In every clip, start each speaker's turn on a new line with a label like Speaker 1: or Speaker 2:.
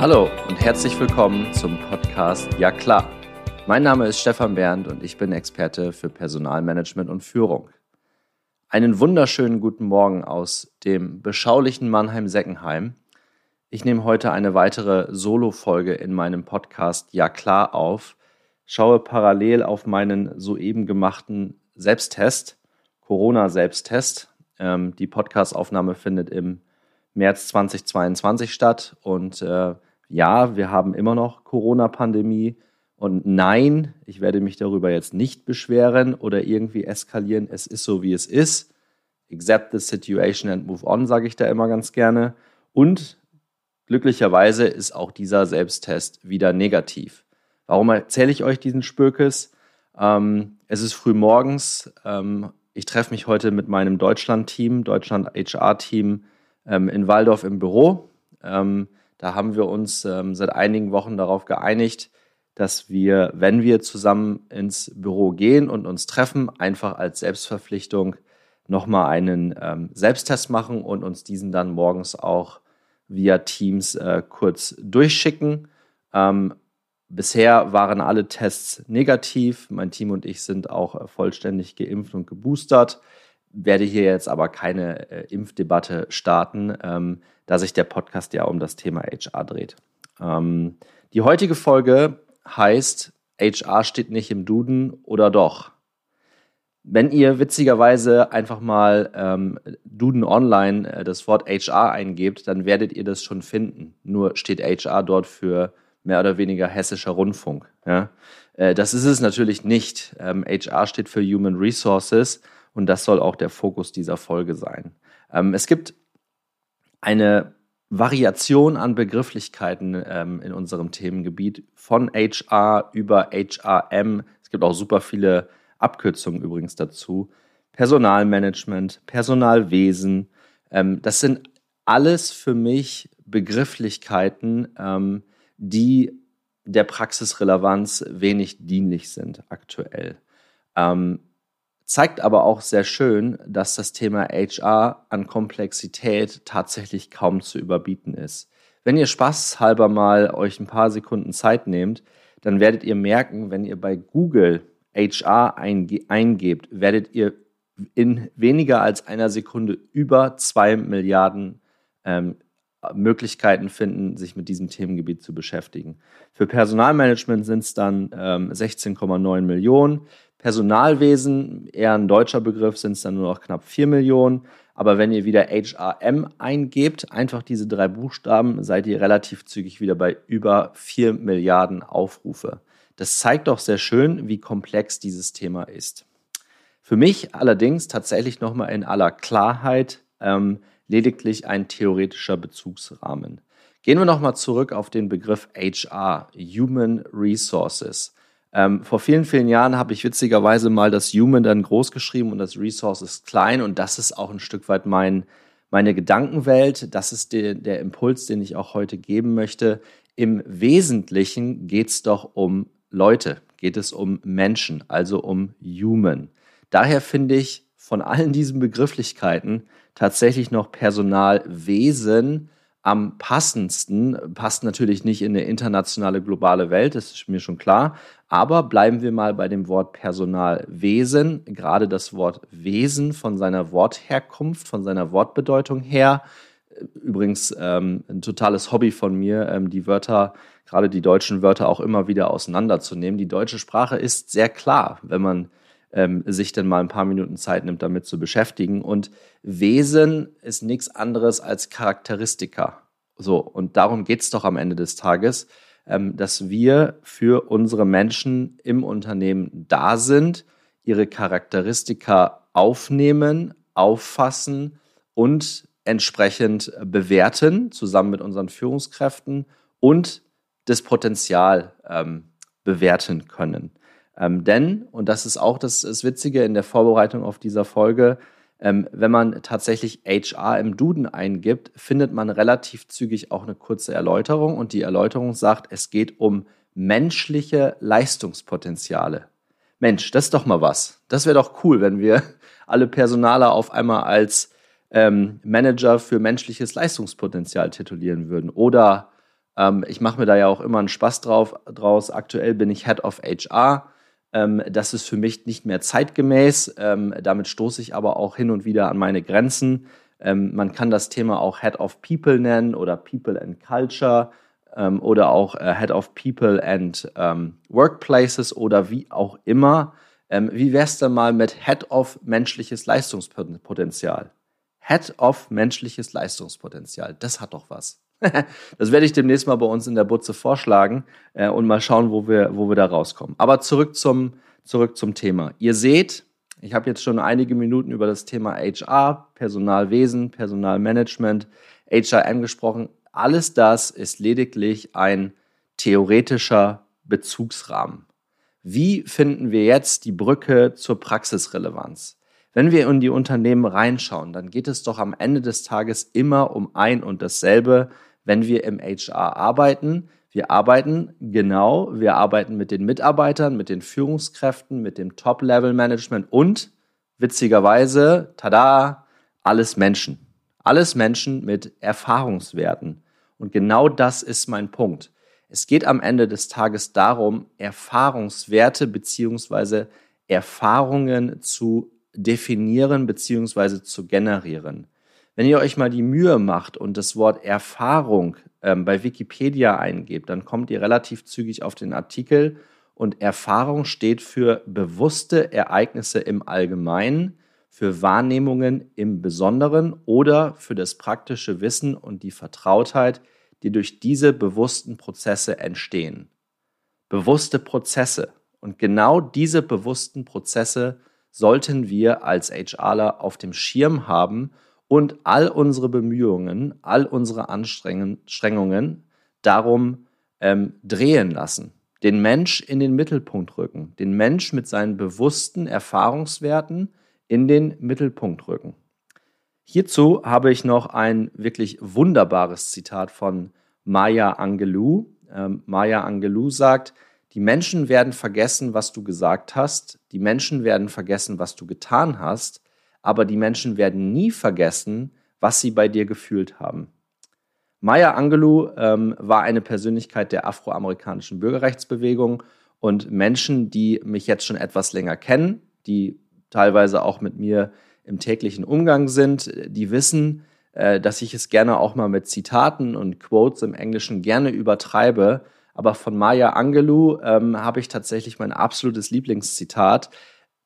Speaker 1: Hallo und herzlich willkommen zum Podcast Ja klar. Mein Name ist Stefan Berndt und ich bin Experte für Personalmanagement und Führung. Einen wunderschönen guten Morgen aus dem beschaulichen Mannheim-Seckenheim. Ich nehme heute eine weitere Solo-Folge in meinem Podcast Ja klar auf, schaue parallel auf meinen soeben gemachten Selbsttest, Corona-Selbsttest. Ähm, die Podcastaufnahme findet im März 2022 statt und äh, ja, wir haben immer noch Corona-Pandemie. Und nein, ich werde mich darüber jetzt nicht beschweren oder irgendwie eskalieren. Es ist so, wie es ist. Accept the situation and move on, sage ich da immer ganz gerne. Und glücklicherweise ist auch dieser Selbsttest wieder negativ. Warum erzähle ich euch diesen Spökes? Ähm, es ist früh morgens. Ähm, ich treffe mich heute mit meinem Deutschland-Team, Deutschland-HR-Team ähm, in Waldorf im Büro. Da haben wir uns ähm, seit einigen Wochen darauf geeinigt, dass wir, wenn wir zusammen ins Büro gehen und uns treffen, einfach als Selbstverpflichtung nochmal einen ähm, Selbsttest machen und uns diesen dann morgens auch via Teams äh, kurz durchschicken. Ähm, bisher waren alle Tests negativ. Mein Team und ich sind auch äh, vollständig geimpft und geboostert werde hier jetzt aber keine äh, Impfdebatte starten, ähm, da sich der Podcast ja um das Thema HR dreht. Ähm, die heutige Folge heißt HR steht nicht im Duden oder doch. Wenn ihr witzigerweise einfach mal ähm, Duden Online äh, das Wort HR eingebt, dann werdet ihr das schon finden. Nur steht HR dort für mehr oder weniger hessischer Rundfunk. Ja? Äh, das ist es natürlich nicht. Ähm, HR steht für Human Resources und das soll auch der Fokus dieser Folge sein. Ähm, es gibt eine Variation an Begrifflichkeiten ähm, in unserem Themengebiet von HR über HRM. Es gibt auch super viele Abkürzungen übrigens dazu. Personalmanagement, Personalwesen. Ähm, das sind alles für mich Begrifflichkeiten, ähm, die der Praxisrelevanz wenig dienlich sind aktuell. Ähm, zeigt aber auch sehr schön, dass das Thema HR an Komplexität tatsächlich kaum zu überbieten ist. Wenn ihr spaßhalber mal euch ein paar Sekunden Zeit nehmt, dann werdet ihr merken, wenn ihr bei Google HR einge eingebt, werdet ihr in weniger als einer Sekunde über zwei Milliarden ähm, Möglichkeiten finden, sich mit diesem Themengebiet zu beschäftigen. Für Personalmanagement sind es dann ähm, 16,9 Millionen. Personalwesen, eher ein deutscher Begriff, sind es dann nur noch knapp 4 Millionen. Aber wenn ihr wieder HRM eingebt, einfach diese drei Buchstaben, seid ihr relativ zügig wieder bei über 4 Milliarden Aufrufe. Das zeigt doch sehr schön, wie komplex dieses Thema ist. Für mich allerdings tatsächlich nochmal in aller Klarheit ähm, lediglich ein theoretischer Bezugsrahmen. Gehen wir nochmal zurück auf den Begriff HR, Human Resources. Ähm, vor vielen, vielen Jahren habe ich witzigerweise mal das Human dann groß geschrieben und das Resource ist klein und das ist auch ein Stück weit mein, meine Gedankenwelt. Das ist der, der Impuls, den ich auch heute geben möchte. Im Wesentlichen geht es doch um Leute, geht es um Menschen, also um Human. Daher finde ich von allen diesen Begrifflichkeiten tatsächlich noch Personalwesen am passendsten. Passt natürlich nicht in eine internationale, globale Welt, das ist mir schon klar. Aber bleiben wir mal bei dem Wort Personalwesen. Gerade das Wort Wesen von seiner Wortherkunft, von seiner Wortbedeutung her. Übrigens ähm, ein totales Hobby von mir, ähm, die Wörter, gerade die deutschen Wörter auch immer wieder auseinanderzunehmen. Die deutsche Sprache ist sehr klar, wenn man ähm, sich dann mal ein paar Minuten Zeit nimmt, damit zu beschäftigen. Und Wesen ist nichts anderes als Charakteristika. So, und darum geht es doch am Ende des Tages, ähm, dass wir für unsere Menschen im Unternehmen da sind, ihre Charakteristika aufnehmen, auffassen und entsprechend bewerten, zusammen mit unseren Führungskräften und das Potenzial ähm, bewerten können. Ähm, denn, und das ist auch das, das Witzige in der Vorbereitung auf dieser Folge, ähm, wenn man tatsächlich HR im Duden eingibt, findet man relativ zügig auch eine kurze Erläuterung und die Erläuterung sagt, es geht um menschliche Leistungspotenziale. Mensch, das ist doch mal was. Das wäre doch cool, wenn wir alle Personaler auf einmal als ähm, Manager für menschliches Leistungspotenzial titulieren würden oder Ähm, ich mache mir da ja auch immer einen Spaß drauf, draus. Aktuell bin ich Head of HR. Ähm, das ist für mich nicht mehr zeitgemäß. Ähm, damit stoße ich aber auch hin und wieder an meine Grenzen. Ähm, man kann das Thema auch Head of People nennen oder People and Culture ähm, oder auch äh, Head of People and ähm, Workplaces oder wie auch immer. Ähm, wie wär's denn mal mit Head of menschliches Leistungspotenzial? Head of menschliches Leistungspotenzial. Das hat doch was. das werde ich demnächst mal bei uns in der Butze vorschlagen äh, und mal schauen, wo wir, wo wir da rauskommen. Aber zurück zum, zurück zum Thema. Ihr seht, ich habe jetzt schon einige Minuten über das Thema HR, Personalwesen, Personalmanagement, HRM gesprochen. Alles das ist lediglich ein theoretischer Bezugsrahmen. Wie finden wir jetzt die Brücke zur Praxisrelevanz? Wenn wir in die Unternehmen reinschauen, dann geht es doch am Ende des Tages immer um ein und dasselbe, wenn wir im HR arbeiten. Wir arbeiten genau, wir arbeiten mit den Mitarbeitern, mit den Führungskräften, mit dem Top-Level-Management und witzigerweise, tada, alles Menschen. Alles Menschen mit Erfahrungswerten. Und genau das ist mein Punkt. Es geht am Ende des Tages darum, Erfahrungswerte beziehungsweise Erfahrungen zu definieren beziehungsweise zu generieren. Wenn ihr euch mal die Mühe macht und das Wort Erfahrung ähm, bei Wikipedia eingebt, dann kommt ihr relativ zügig auf den Artikel und Erfahrung steht für bewusste Ereignisse im Allgemeinen, für Wahrnehmungen im Besonderen oder für das praktische Wissen und die Vertrautheit, die durch diese bewussten Prozesse entstehen. Bewusste Prozesse. Und genau diese bewussten Prozesse sollten wir als HRler auf dem Schirm haben und all unsere Bemühungen, all unsere Anstrengungen darum ähm, drehen lassen. Den Mensch in den Mittelpunkt rücken, den Mensch mit seinen bewussten Erfahrungswerten in den Mittelpunkt rücken. Hierzu habe ich noch ein wirklich wunderbares Zitat von Maya Angelou. Ähm, Maya Angelou sagt, die Menschen werden vergessen, was du gesagt hast, die Menschen werden vergessen, was du getan hast, aber die Menschen werden nie vergessen, was sie bei dir gefühlt haben. Maya Angelou ähm, war eine Persönlichkeit der afroamerikanischen Bürgerrechtsbewegung und Menschen, die mich jetzt schon etwas länger kennen, die teilweise auch mit mir im täglichen Umgang sind, die wissen, äh, dass ich es gerne auch mal mit Zitaten und Quotes im Englischen gerne übertreibe. Aber von Maya Angelou ähm, habe ich tatsächlich mein absolutes Lieblingszitat.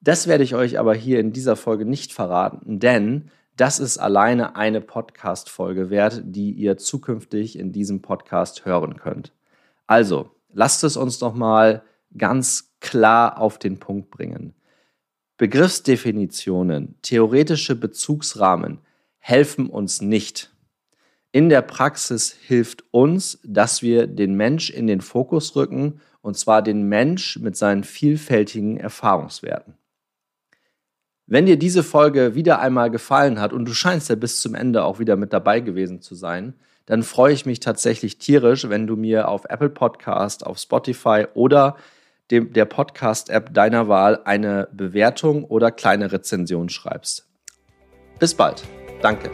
Speaker 1: Das werde ich euch aber hier in dieser Folge nicht verraten, denn das ist alleine eine Podcast-Folge wert, die ihr zukünftig in diesem Podcast hören könnt. Also, lasst es uns doch mal ganz klar auf den Punkt bringen. Begriffsdefinitionen, theoretische Bezugsrahmen helfen uns nicht. In der Praxis hilft uns, dass wir den Mensch in den Fokus rücken, und zwar den Mensch mit seinen vielfältigen Erfahrungswerten. Wenn dir diese Folge wieder einmal gefallen hat und du scheinst ja bis zum Ende auch wieder mit dabei gewesen zu sein, dann freue ich mich tatsächlich tierisch, wenn du mir auf Apple Podcast, auf Spotify oder dem, der Podcast-App deiner Wahl eine Bewertung oder kleine Rezension schreibst. Bis bald. Danke.